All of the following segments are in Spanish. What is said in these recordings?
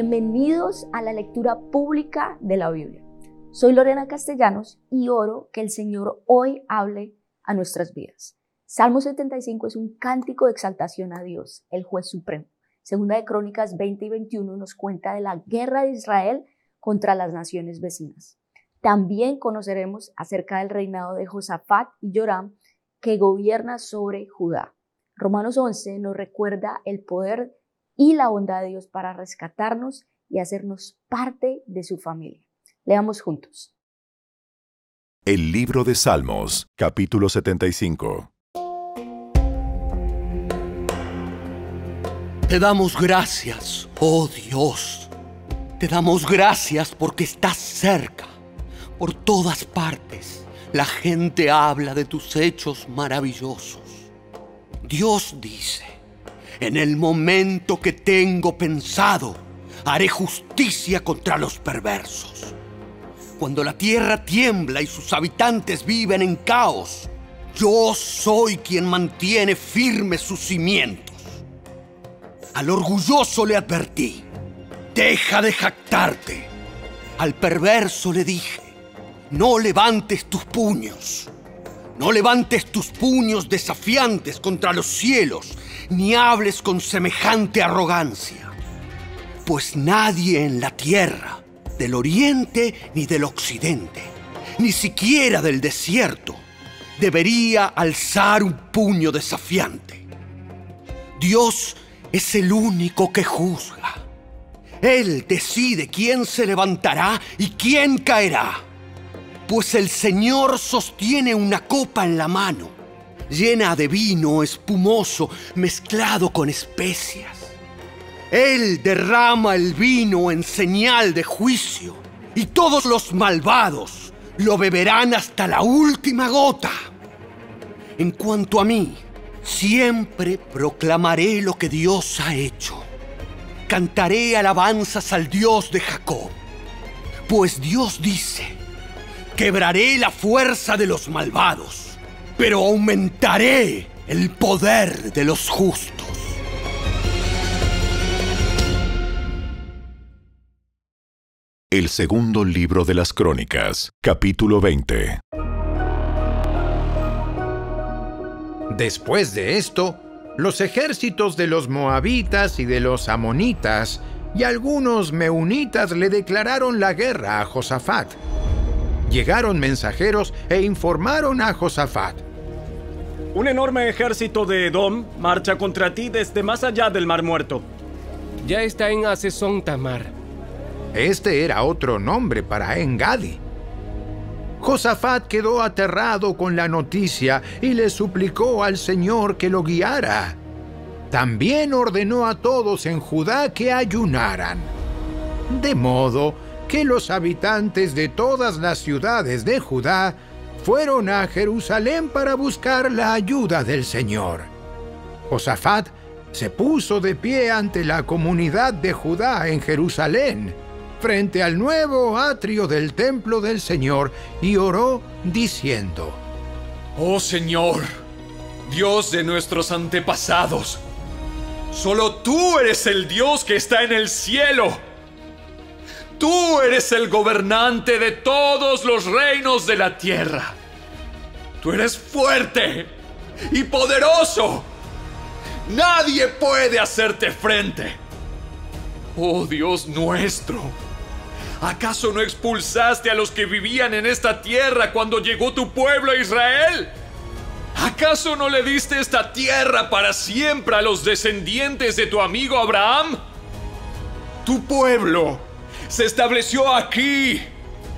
Bienvenidos a la lectura pública de la Biblia. Soy Lorena Castellanos y oro que el Señor hoy hable a nuestras vidas. Salmo 75 es un cántico de exaltación a Dios, el juez supremo. Segunda de Crónicas 20 y 21 nos cuenta de la guerra de Israel contra las naciones vecinas. También conoceremos acerca del reinado de Josafat y Joram que gobierna sobre Judá. Romanos 11 nos recuerda el poder y la bondad de Dios para rescatarnos y hacernos parte de su familia. Leamos juntos. El libro de Salmos, capítulo 75. Te damos gracias, oh Dios. Te damos gracias porque estás cerca. Por todas partes la gente habla de tus hechos maravillosos. Dios dice, en el momento que tengo pensado, haré justicia contra los perversos. Cuando la tierra tiembla y sus habitantes viven en caos, yo soy quien mantiene firmes sus cimientos. Al orgulloso le advertí, deja de jactarte. Al perverso le dije, no levantes tus puños. No levantes tus puños desafiantes contra los cielos ni hables con semejante arrogancia, pues nadie en la tierra, del oriente ni del occidente, ni siquiera del desierto, debería alzar un puño desafiante. Dios es el único que juzga. Él decide quién se levantará y quién caerá, pues el Señor sostiene una copa en la mano llena de vino espumoso mezclado con especias. Él derrama el vino en señal de juicio y todos los malvados lo beberán hasta la última gota. En cuanto a mí, siempre proclamaré lo que Dios ha hecho. Cantaré alabanzas al Dios de Jacob, pues Dios dice, quebraré la fuerza de los malvados pero aumentaré el poder de los justos. El segundo libro de las Crónicas, capítulo 20. Después de esto, los ejércitos de los moabitas y de los amonitas y algunos meunitas le declararon la guerra a Josafat. Llegaron mensajeros e informaron a Josafat. Un enorme ejército de Edom marcha contra ti desde más allá del Mar Muerto. Ya está en Asesón Tamar. Este era otro nombre para Engadi. Josafat quedó aterrado con la noticia y le suplicó al Señor que lo guiara. También ordenó a todos en Judá que ayunaran. De modo que los habitantes de todas las ciudades de Judá fueron a Jerusalén para buscar la ayuda del Señor. Josafat se puso de pie ante la comunidad de Judá en Jerusalén, frente al nuevo atrio del templo del Señor, y oró diciendo, Oh Señor, Dios de nuestros antepasados, solo tú eres el Dios que está en el cielo. Tú eres el gobernante de todos los reinos de la tierra. Tú eres fuerte y poderoso. Nadie puede hacerte frente. Oh Dios nuestro, ¿acaso no expulsaste a los que vivían en esta tierra cuando llegó tu pueblo a Israel? ¿Acaso no le diste esta tierra para siempre a los descendientes de tu amigo Abraham? Tu pueblo se estableció aquí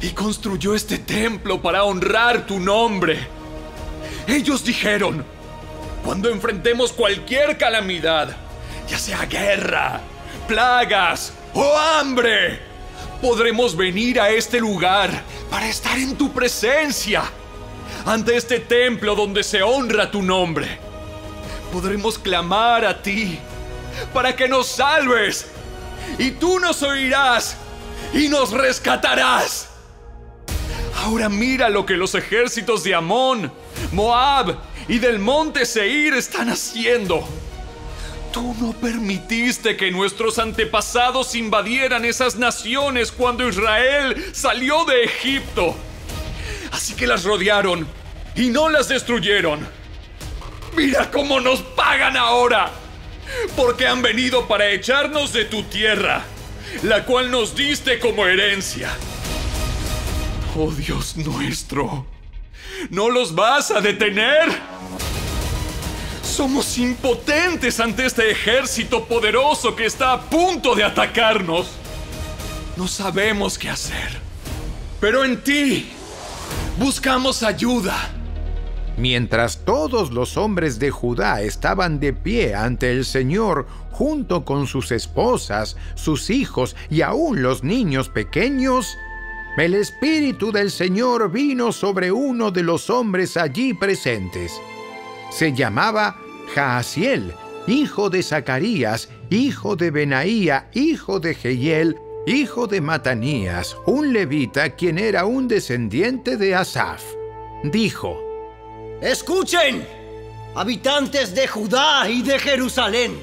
y construyó este templo para honrar tu nombre. Ellos dijeron, cuando enfrentemos cualquier calamidad, ya sea guerra, plagas o hambre, podremos venir a este lugar para estar en tu presencia, ante este templo donde se honra tu nombre. Podremos clamar a ti para que nos salves y tú nos oirás y nos rescatarás. Ahora mira lo que los ejércitos de Amón, Moab y del monte Seir están haciendo. Tú no permitiste que nuestros antepasados invadieran esas naciones cuando Israel salió de Egipto. Así que las rodearon y no las destruyeron. Mira cómo nos pagan ahora. Porque han venido para echarnos de tu tierra, la cual nos diste como herencia. Oh Dios nuestro, ¿no los vas a detener? Somos impotentes ante este ejército poderoso que está a punto de atacarnos. No sabemos qué hacer. Pero en ti buscamos ayuda. Mientras todos los hombres de Judá estaban de pie ante el Señor, junto con sus esposas, sus hijos y aún los niños pequeños, el Espíritu del Señor vino sobre uno de los hombres allí presentes. Se llamaba Jaasiel, hijo de Zacarías, hijo de Benaía, hijo de Jehiel, hijo de Matanías, un levita quien era un descendiente de Asaf. Dijo, Escuchen, habitantes de Judá y de Jerusalén.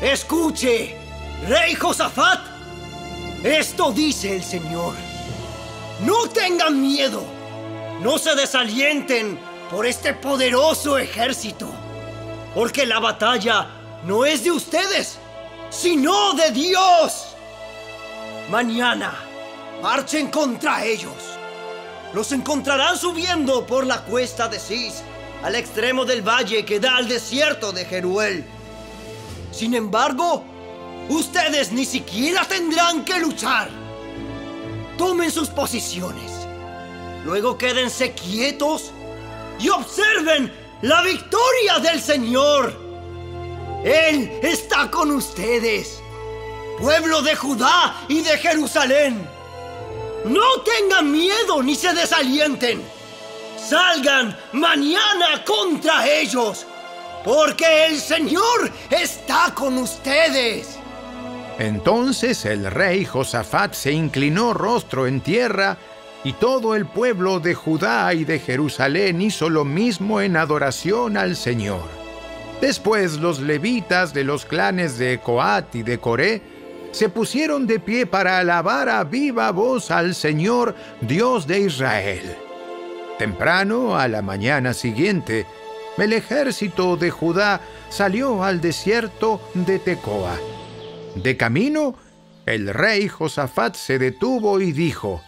Escuche, rey Josafat. Esto dice el Señor. No tengan miedo. No se desalienten por este poderoso ejército. Porque la batalla no es de ustedes, sino de Dios. Mañana marchen contra ellos. Los encontrarán subiendo por la cuesta de Cis, al extremo del valle que da al desierto de Jeruel. Sin embargo, ustedes ni siquiera tendrán que luchar. Tomen sus posiciones. Luego quédense quietos y observen la victoria del Señor. Él está con ustedes, pueblo de Judá y de Jerusalén. No tengan miedo ni se desalienten. Salgan mañana contra ellos, porque el Señor está con ustedes. Entonces el rey Josafat se inclinó rostro en tierra, y todo el pueblo de Judá y de Jerusalén hizo lo mismo en adoración al Señor. Después los levitas de los clanes de Coat y de Coré se pusieron de pie para alabar a viva voz al Señor, Dios de Israel. Temprano, a la mañana siguiente, el ejército de Judá salió al desierto de Tecoa. De camino, el rey Josafat se detuvo y dijo,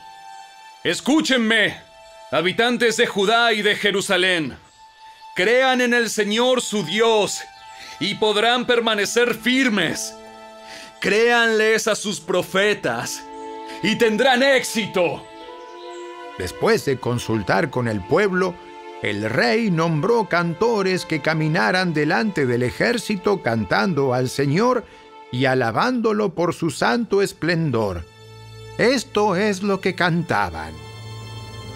Escúchenme, habitantes de Judá y de Jerusalén. Crean en el Señor su Dios y podrán permanecer firmes. Créanles a sus profetas y tendrán éxito. Después de consultar con el pueblo, el rey nombró cantores que caminaran delante del ejército cantando al Señor y alabándolo por su santo esplendor. Esto es lo que cantaban.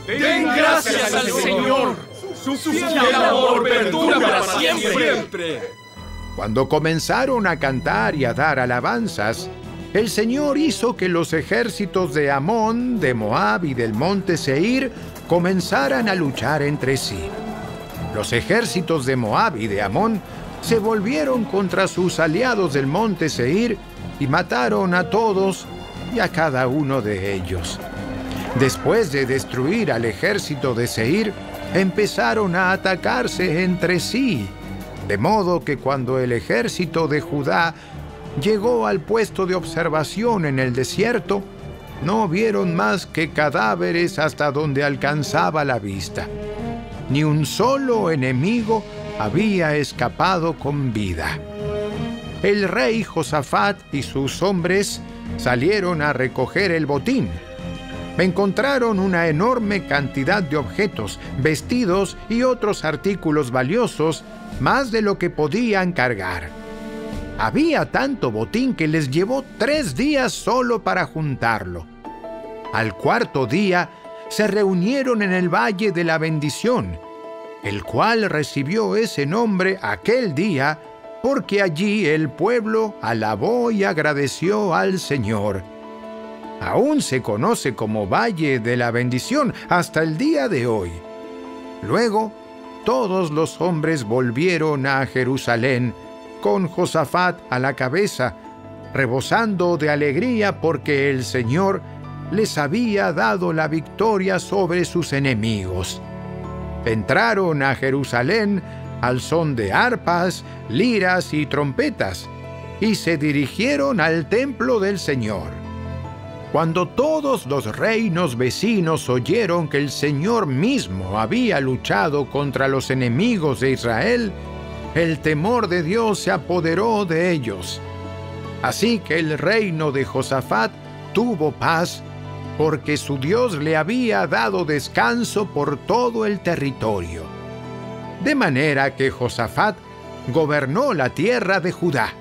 Den gracias al Señor. Su fiel amor perdura para siempre. Cuando comenzaron a cantar y a dar alabanzas, el Señor hizo que los ejércitos de Amón, de Moab y del monte Seir comenzaran a luchar entre sí. Los ejércitos de Moab y de Amón se volvieron contra sus aliados del monte Seir y mataron a todos y a cada uno de ellos. Después de destruir al ejército de Seir, empezaron a atacarse entre sí, de modo que cuando el ejército de Judá llegó al puesto de observación en el desierto, no vieron más que cadáveres hasta donde alcanzaba la vista. Ni un solo enemigo había escapado con vida. El rey Josafat y sus hombres salieron a recoger el botín. Encontraron una enorme cantidad de objetos, vestidos y otros artículos valiosos, más de lo que podían cargar. Había tanto botín que les llevó tres días solo para juntarlo. Al cuarto día se reunieron en el Valle de la Bendición, el cual recibió ese nombre aquel día porque allí el pueblo alabó y agradeció al Señor. Aún se conoce como Valle de la Bendición hasta el día de hoy. Luego, todos los hombres volvieron a Jerusalén con Josafat a la cabeza, rebosando de alegría porque el Señor les había dado la victoria sobre sus enemigos. Entraron a Jerusalén al son de arpas, liras y trompetas, y se dirigieron al templo del Señor. Cuando todos los reinos vecinos oyeron que el Señor mismo había luchado contra los enemigos de Israel, el temor de Dios se apoderó de ellos. Así que el reino de Josafat tuvo paz porque su Dios le había dado descanso por todo el territorio. De manera que Josafat gobernó la tierra de Judá.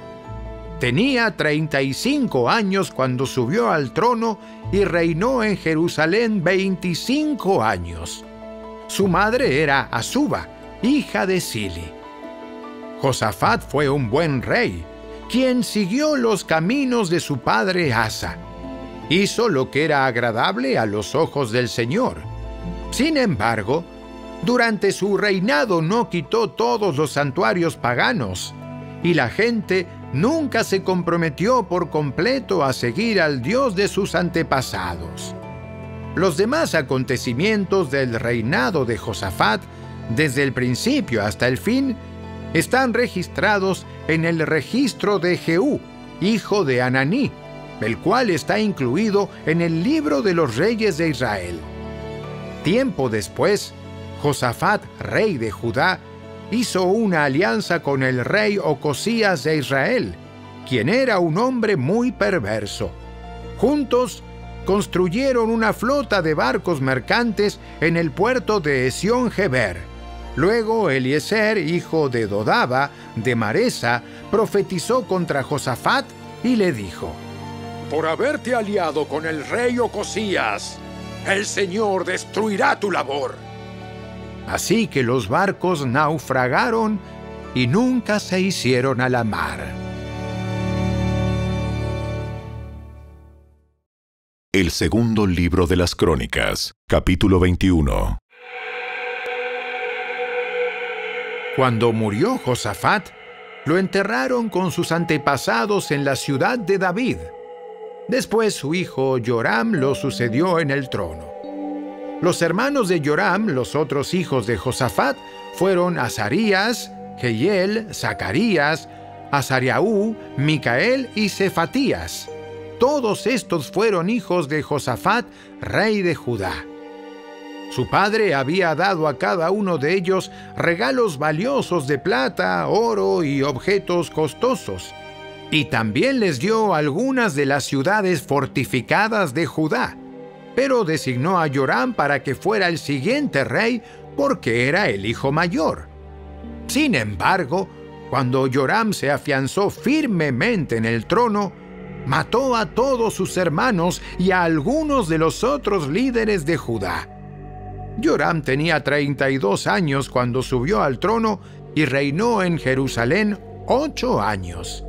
Tenía 35 años cuando subió al trono y reinó en Jerusalén 25 años. Su madre era Azuba, hija de Sili. Josafat fue un buen rey, quien siguió los caminos de su padre Asa. Hizo lo que era agradable a los ojos del Señor. Sin embargo, durante su reinado no quitó todos los santuarios paganos, y la gente nunca se comprometió por completo a seguir al Dios de sus antepasados. Los demás acontecimientos del reinado de Josafat, desde el principio hasta el fin, están registrados en el registro de Jehú, hijo de Ananí, el cual está incluido en el libro de los reyes de Israel. Tiempo después, Josafat, rey de Judá, hizo una alianza con el rey Ocosías de Israel, quien era un hombre muy perverso. Juntos construyeron una flota de barcos mercantes en el puerto de Esión-Geber Luego Eliezer, hijo de Dodaba, de Maresa, profetizó contra Josafat y le dijo, Por haberte aliado con el rey Ocosías, el Señor destruirá tu labor. Así que los barcos naufragaron y nunca se hicieron a la mar. El segundo libro de las Crónicas, capítulo 21. Cuando murió Josafat, lo enterraron con sus antepasados en la ciudad de David. Después su hijo Joram lo sucedió en el trono. Los hermanos de Joram, los otros hijos de Josafat, fueron Azarías, Jehiel, Zacarías, Azariaú, Micael y Cefatías. Todos estos fueron hijos de Josafat, rey de Judá. Su padre había dado a cada uno de ellos regalos valiosos de plata, oro y objetos costosos. Y también les dio algunas de las ciudades fortificadas de Judá. Pero designó a Joram para que fuera el siguiente rey porque era el hijo mayor. Sin embargo, cuando Joram se afianzó firmemente en el trono, mató a todos sus hermanos y a algunos de los otros líderes de Judá Joram tenía 32 años cuando subió al trono y reinó en Jerusalén ocho años.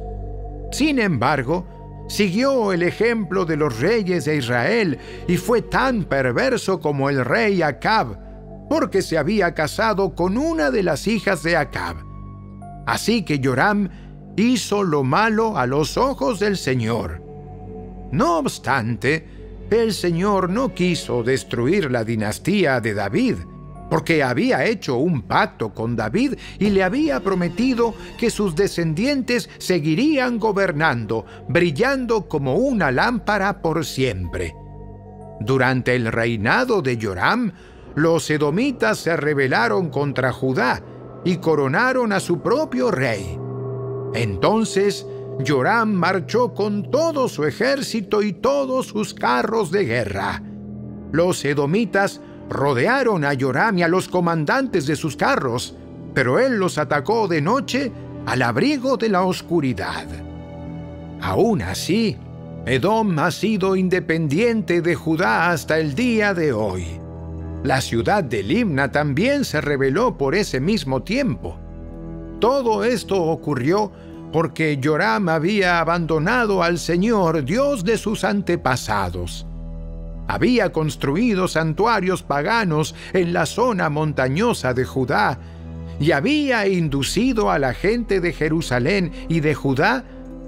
Sin embargo, siguió el ejemplo de los reyes de Israel y fue tan perverso como el rey Acab, porque se había casado con una de las hijas de Acab. Así que Joram hizo lo malo a los ojos del Señor. No obstante, el Señor no quiso destruir la dinastía de David, porque había hecho un pacto con David y le había prometido que sus descendientes seguirían gobernando, brillando como una lámpara por siempre. Durante el reinado de Joram, los edomitas se rebelaron contra Judá y coronaron a su propio rey. Entonces Joram marchó con todo su ejército y todos sus carros de guerra. Los edomitas rodearon a Joram y a los comandantes de sus carros, pero él los atacó de noche al abrigo de la oscuridad. Aún así, Edom ha sido independiente de Judá hasta el día de hoy. La ciudad de Limna también se rebeló por ese mismo tiempo. Todo esto ocurrió porque Joram había abandonado al Señor, Dios de sus antepasados. Había construido santuarios paganos en la zona montañosa de Judá y había inducido a la gente de Jerusalén y de Judá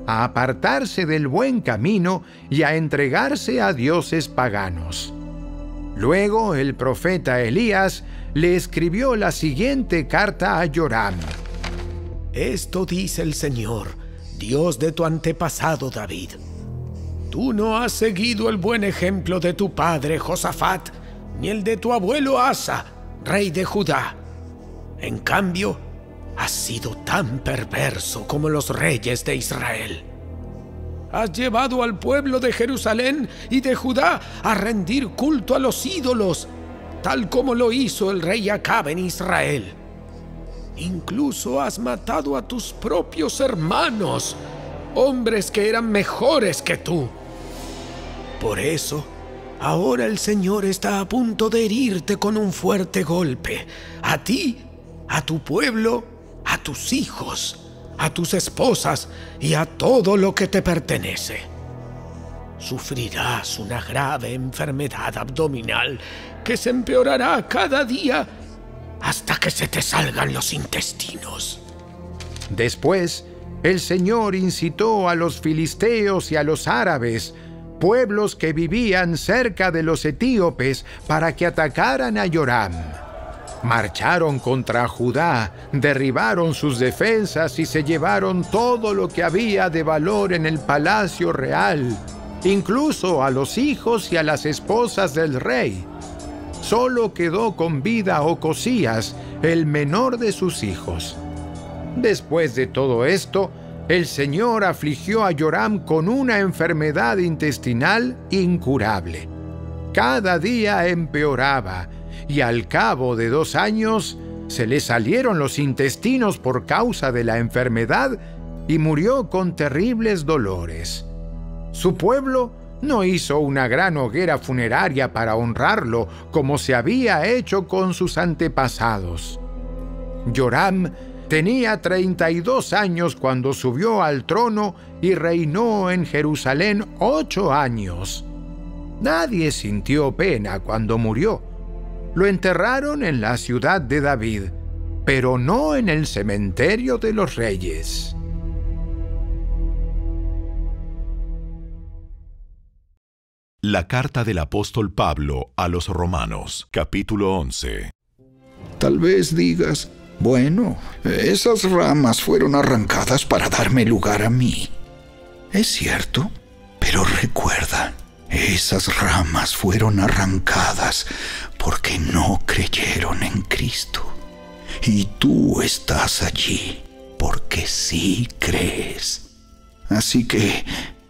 a apartarse del buen camino y a entregarse a dioses paganos. Luego el profeta Elías le escribió la siguiente carta a Joram. Esto dice el Señor, Dios de tu antepasado David. Tú no has seguido el buen ejemplo de tu padre Josafat, ni el de tu abuelo Asa, rey de Judá. En cambio, has sido tan perverso como los reyes de Israel. Has llevado al pueblo de Jerusalén y de Judá a rendir culto a los ídolos, tal como lo hizo el rey Acab en Israel. Incluso has matado a tus propios hermanos, hombres que eran mejores que tú. Por eso, ahora el Señor está a punto de herirte con un fuerte golpe, a ti, a tu pueblo, a tus hijos, a tus esposas y a todo lo que te pertenece. Sufrirás una grave enfermedad abdominal que se empeorará cada día hasta que se te salgan los intestinos. Después, el Señor incitó a los filisteos y a los árabes, pueblos que vivían cerca de los etíopes, para que atacaran a Joram. Marcharon contra Judá, derribaron sus defensas y se llevaron todo lo que había de valor en el palacio real, incluso a los hijos y a las esposas del rey. Solo quedó con vida Ocosías, el menor de sus hijos. Después de todo esto, el Señor afligió a Joram con una enfermedad intestinal incurable. Cada día empeoraba y al cabo de dos años se le salieron los intestinos por causa de la enfermedad y murió con terribles dolores. Su pueblo no hizo una gran hoguera funeraria para honrarlo como se había hecho con sus antepasados. Joram tenía 32 años cuando subió al trono y reinó en Jerusalén ocho años. Nadie sintió pena cuando murió. Lo enterraron en la ciudad de David, pero no en el cementerio de los reyes. La carta del apóstol Pablo a los Romanos, capítulo 11. Tal vez digas, bueno, esas ramas fueron arrancadas para darme lugar a mí. Es cierto, pero recuerda, esas ramas fueron arrancadas porque no creyeron en Cristo. Y tú estás allí porque sí crees. Así que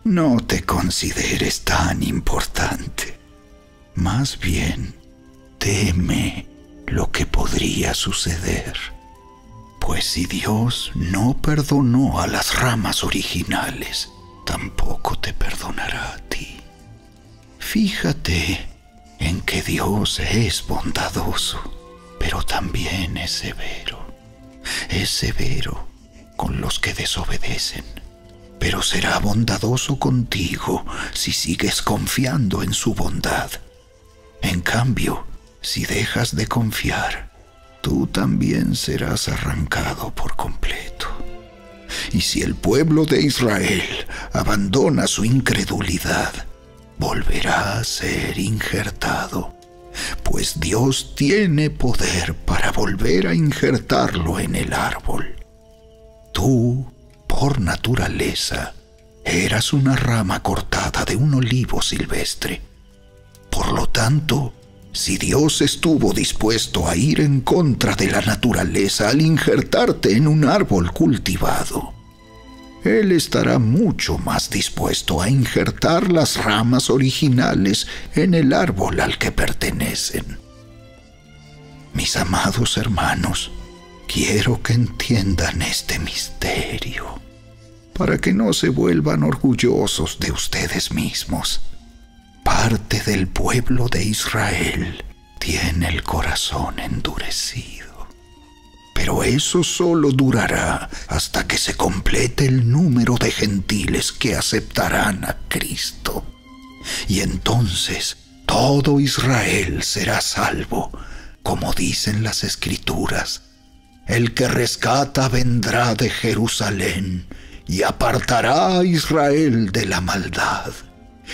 no te consideres tan importante. Más bien, teme lo que podría suceder. Pues si Dios no perdonó a las ramas originales, tampoco te perdonará a ti. Fíjate en que Dios es bondadoso, pero también es severo. Es severo con los que desobedecen pero será bondadoso contigo si sigues confiando en su bondad. En cambio, si dejas de confiar, tú también serás arrancado por completo. Y si el pueblo de Israel abandona su incredulidad, volverá a ser injertado, pues Dios tiene poder para volver a injertarlo en el árbol. Tú por naturaleza, eras una rama cortada de un olivo silvestre. Por lo tanto, si Dios estuvo dispuesto a ir en contra de la naturaleza al injertarte en un árbol cultivado, Él estará mucho más dispuesto a injertar las ramas originales en el árbol al que pertenecen. Mis amados hermanos, quiero que entiendan este misterio para que no se vuelvan orgullosos de ustedes mismos. Parte del pueblo de Israel tiene el corazón endurecido. Pero eso solo durará hasta que se complete el número de gentiles que aceptarán a Cristo. Y entonces todo Israel será salvo, como dicen las escrituras El que rescata vendrá de Jerusalén y apartará a Israel de la maldad.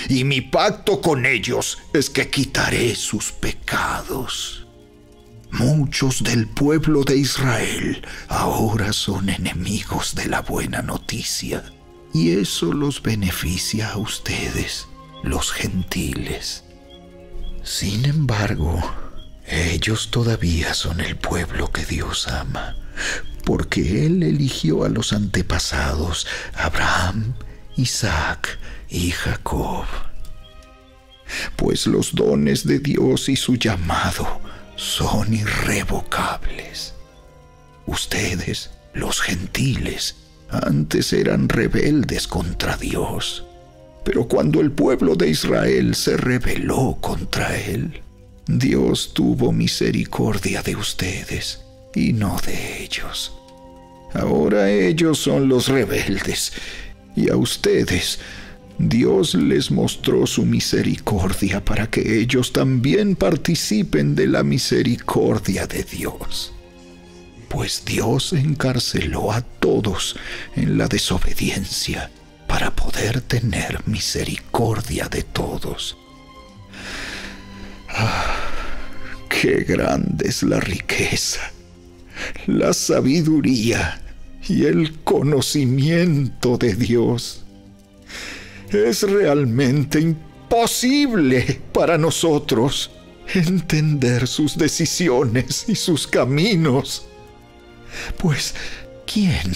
Y mi pacto con ellos es que quitaré sus pecados. Muchos del pueblo de Israel ahora son enemigos de la buena noticia, y eso los beneficia a ustedes, los gentiles. Sin embargo, ellos todavía son el pueblo que Dios ama, porque Él eligió a los antepasados, Abraham, Isaac y Jacob. Pues los dones de Dios y su llamado son irrevocables. Ustedes, los gentiles, antes eran rebeldes contra Dios, pero cuando el pueblo de Israel se rebeló contra Él, Dios tuvo misericordia de ustedes y no de ellos. Ahora ellos son los rebeldes y a ustedes Dios les mostró su misericordia para que ellos también participen de la misericordia de Dios. Pues Dios encarceló a todos en la desobediencia para poder tener misericordia de todos. Ah, qué grande es la riqueza, la sabiduría y el conocimiento de Dios es realmente imposible para nosotros entender sus decisiones y sus caminos. Pues, ¿quién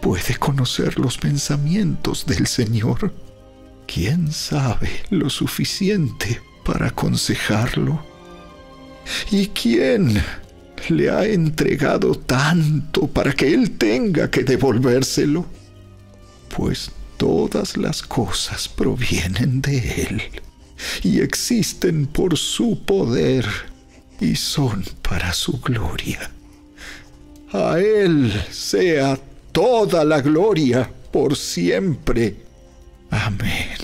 puede conocer los pensamientos del Señor? ¿Quién sabe lo suficiente para aconsejarlo? ¿Y quién le ha entregado tanto para que Él tenga que devolvérselo? Pues Todas las cosas provienen de Él y existen por su poder y son para su gloria. A Él sea toda la gloria por siempre. Amén.